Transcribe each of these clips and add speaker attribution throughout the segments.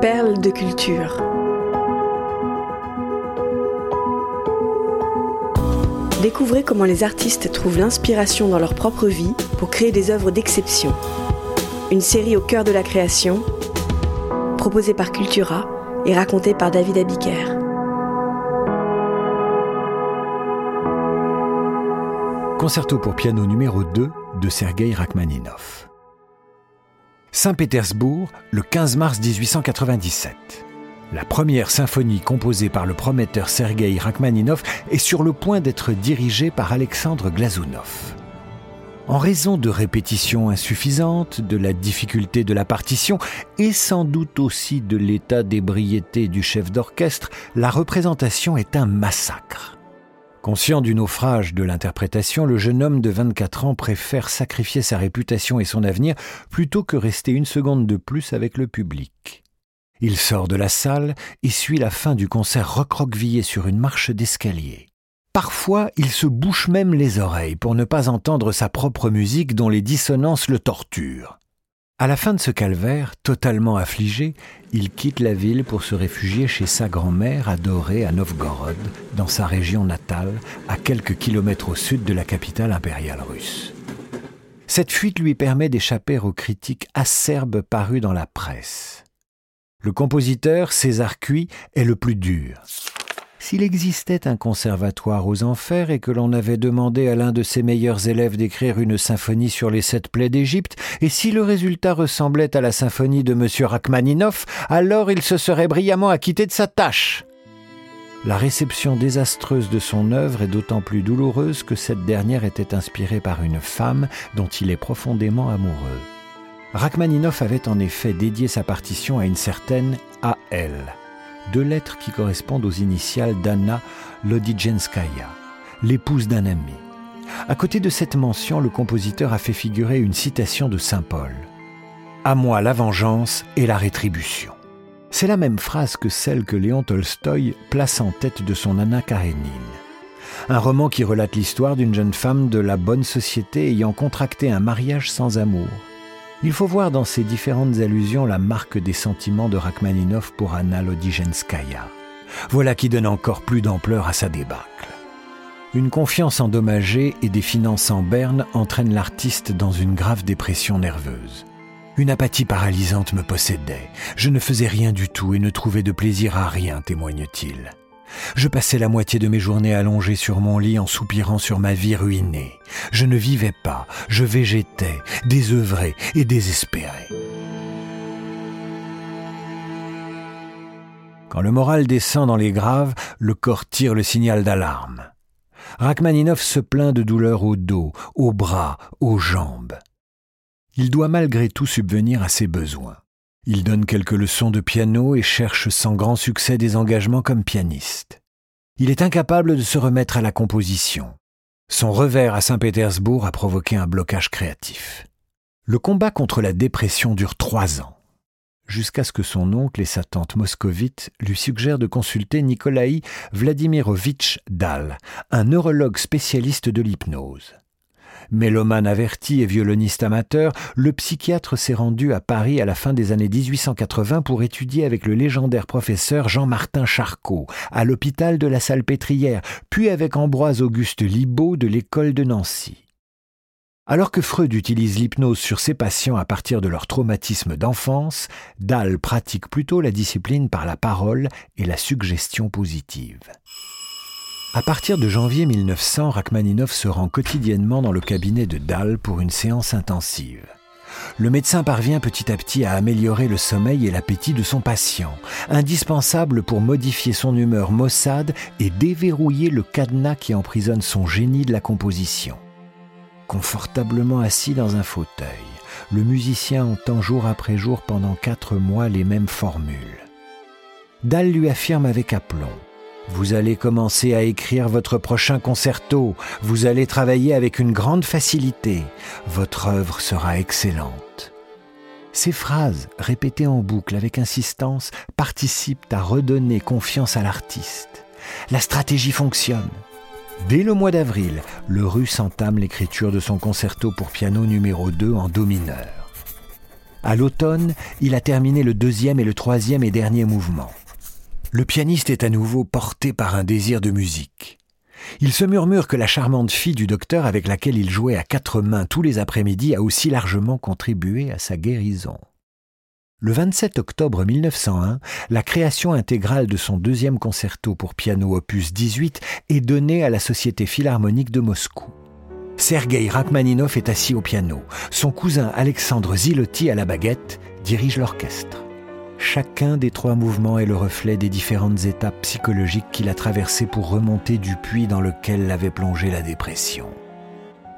Speaker 1: Perles de culture. Découvrez comment les artistes trouvent l'inspiration dans leur propre vie pour créer des œuvres d'exception. Une série au cœur de la création, proposée par Cultura et racontée par David Abiker.
Speaker 2: Concerto pour piano numéro 2 de Sergei Rachmaninov. Saint-Pétersbourg, le 15 mars 1897. La première symphonie composée par le prometteur Sergei Rachmaninov est sur le point d'être dirigée par Alexandre Glazounov. En raison de répétitions insuffisantes, de la difficulté de la partition et sans doute aussi de l'état d'ébriété du chef d'orchestre, la représentation est un massacre. Conscient du naufrage de l'interprétation, le jeune homme de 24 ans préfère sacrifier sa réputation et son avenir plutôt que rester une seconde de plus avec le public. Il sort de la salle et suit la fin du concert recroquevillé sur une marche d'escalier. Parfois, il se bouche même les oreilles pour ne pas entendre sa propre musique dont les dissonances le torturent. À la fin de ce calvaire, totalement affligé, il quitte la ville pour se réfugier chez sa grand-mère adorée à Novgorod, dans sa région natale, à quelques kilomètres au sud de la capitale impériale russe. Cette fuite lui permet d'échapper aux critiques acerbes parues dans la presse. Le compositeur César Cui est le plus dur. S'il existait un conservatoire aux enfers et que l'on avait demandé à l'un de ses meilleurs élèves d'écrire une symphonie sur les sept plaies d'Égypte, et si le résultat ressemblait à la symphonie de M. Rachmaninoff, alors il se serait brillamment acquitté de sa tâche. La réception désastreuse de son œuvre est d'autant plus douloureuse que cette dernière était inspirée par une femme dont il est profondément amoureux. Rachmaninoff avait en effet dédié sa partition à une certaine A.L deux lettres qui correspondent aux initiales d'Anna Lodijenskaya, l'épouse d'un ami. À côté de cette mention, le compositeur a fait figurer une citation de Saint Paul. À moi la vengeance et la rétribution. C'est la même phrase que celle que Léon Tolstoï place en tête de son Anna Karénine. Un roman qui relate l'histoire d'une jeune femme de la bonne société ayant contracté un mariage sans amour il faut voir dans ces différentes allusions la marque des sentiments de Rachmaninov pour Anna Lodijenskaya. Voilà qui donne encore plus d'ampleur à sa débâcle. Une confiance endommagée et des finances en berne entraînent l'artiste dans une grave dépression nerveuse. Une apathie paralysante me possédait. Je ne faisais rien du tout et ne trouvais de plaisir à rien, témoigne-t-il. Je passais la moitié de mes journées allongées sur mon lit en soupirant sur ma vie ruinée. Je ne vivais pas, je végétais, désœuvré et désespéré. Quand le moral descend dans les graves, le corps tire le signal d'alarme. Rachmaninov se plaint de douleurs au dos, aux bras, aux jambes. Il doit malgré tout subvenir à ses besoins. Il donne quelques leçons de piano et cherche sans grand succès des engagements comme pianiste. Il est incapable de se remettre à la composition. Son revers à Saint-Pétersbourg a provoqué un blocage créatif. Le combat contre la dépression dure trois ans, jusqu'à ce que son oncle et sa tante moscovite lui suggèrent de consulter Nikolai Vladimirovitch Dahl, un neurologue spécialiste de l'hypnose. Mélomane averti et violoniste amateur, le psychiatre s'est rendu à Paris à la fin des années 1880 pour étudier avec le légendaire professeur Jean-Martin Charcot à l'hôpital de la Salpêtrière, puis avec Ambroise Auguste Libaud de l'école de Nancy. Alors que Freud utilise l'hypnose sur ses patients à partir de leur traumatisme d'enfance, Dahl pratique plutôt la discipline par la parole et la suggestion positive. À partir de janvier 1900, Rachmaninov se rend quotidiennement dans le cabinet de Dahl pour une séance intensive. Le médecin parvient petit à petit à améliorer le sommeil et l'appétit de son patient, indispensable pour modifier son humeur maussade et déverrouiller le cadenas qui emprisonne son génie de la composition. Confortablement assis dans un fauteuil, le musicien entend jour après jour pendant quatre mois les mêmes formules. Dahl lui affirme avec aplomb vous allez commencer à écrire votre prochain concerto, vous allez travailler avec une grande facilité, votre œuvre sera excellente. Ces phrases, répétées en boucle avec insistance, participent à redonner confiance à l'artiste. La stratégie fonctionne. Dès le mois d'avril, le russe entame l'écriture de son concerto pour piano numéro 2 en do mineur. À l'automne, il a terminé le deuxième et le troisième et dernier mouvement. Le pianiste est à nouveau porté par un désir de musique. Il se murmure que la charmante fille du docteur avec laquelle il jouait à quatre mains tous les après-midi a aussi largement contribué à sa guérison. Le 27 octobre 1901, la création intégrale de son deuxième concerto pour piano opus 18 est donnée à la Société philharmonique de Moscou. Sergei Rachmaninov est assis au piano. Son cousin Alexandre Zilotti à la baguette dirige l'orchestre. Chacun des trois mouvements est le reflet des différentes étapes psychologiques qu'il a traversées pour remonter du puits dans lequel l'avait plongé la dépression.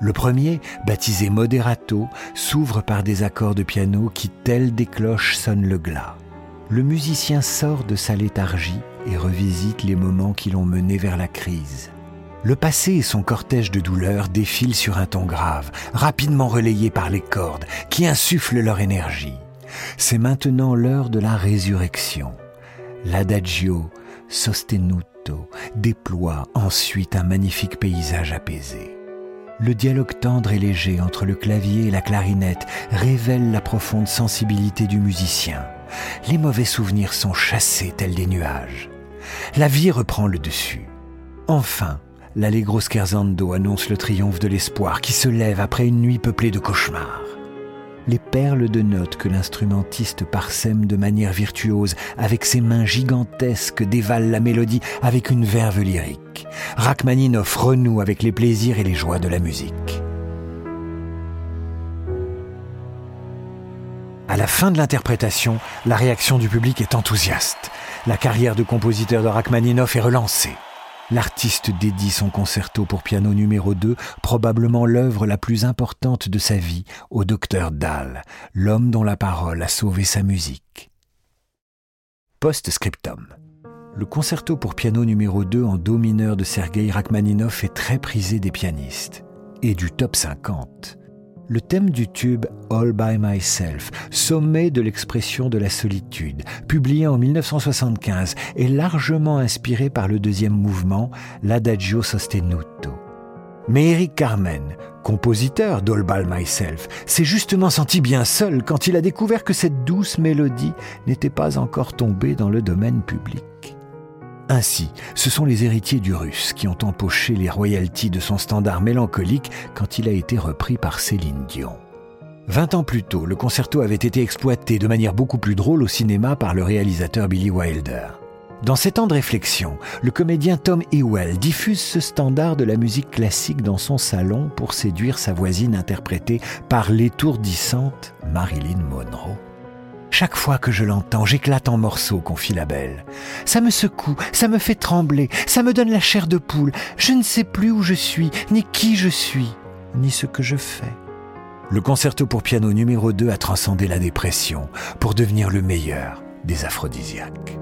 Speaker 2: Le premier, baptisé Moderato, s'ouvre par des accords de piano qui, tels des cloches, sonnent le glas. Le musicien sort de sa léthargie et revisite les moments qui l'ont mené vers la crise. Le passé et son cortège de douleurs défilent sur un ton grave, rapidement relayé par les cordes, qui insufflent leur énergie. C'est maintenant l'heure de la résurrection. L'adagio sostenuto déploie ensuite un magnifique paysage apaisé. Le dialogue tendre et léger entre le clavier et la clarinette révèle la profonde sensibilité du musicien. Les mauvais souvenirs sont chassés tels des nuages. La vie reprend le dessus. Enfin, l'Allegro scherzando annonce le triomphe de l'espoir qui se lève après une nuit peuplée de cauchemars les perles de notes que l'instrumentiste parsème de manière virtuose avec ses mains gigantesques dévalent la mélodie avec une verve lyrique. Rachmaninoff renoue avec les plaisirs et les joies de la musique. À la fin de l'interprétation, la réaction du public est enthousiaste. La carrière de compositeur de Rachmaninoff est relancée. L'artiste dédie son concerto pour piano numéro 2, probablement l'œuvre la plus importante de sa vie, au docteur Dahl, l'homme dont la parole a sauvé sa musique. Post-scriptum. Le concerto pour piano numéro 2 en do mineur de Sergei Rachmaninoff est très prisé des pianistes et du top 50 le thème du tube All by Myself, sommet de l'expression de la solitude, publié en 1975, est largement inspiré par le deuxième mouvement, l'Adagio Sostenuto. Mais Eric Carmen, compositeur d'All by Myself, s'est justement senti bien seul quand il a découvert que cette douce mélodie n'était pas encore tombée dans le domaine public. Ainsi, ce sont les héritiers du russe qui ont empoché les royalties de son standard mélancolique quand il a été repris par Céline Dion. Vingt ans plus tôt, le concerto avait été exploité de manière beaucoup plus drôle au cinéma par le réalisateur Billy Wilder. Dans ces temps de réflexion, le comédien Tom Ewell diffuse ce standard de la musique classique dans son salon pour séduire sa voisine interprétée par l'étourdissante Marilyn Monroe. Chaque fois que je l'entends, j'éclate en morceaux, confie la belle. Ça me secoue, ça me fait trembler, ça me donne la chair de poule. Je ne sais plus où je suis, ni qui je suis, ni ce que je fais. Le concerto pour piano numéro 2 a transcendé la dépression pour devenir le meilleur des aphrodisiaques.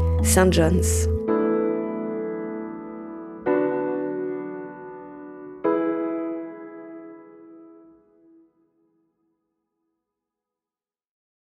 Speaker 1: St. John's.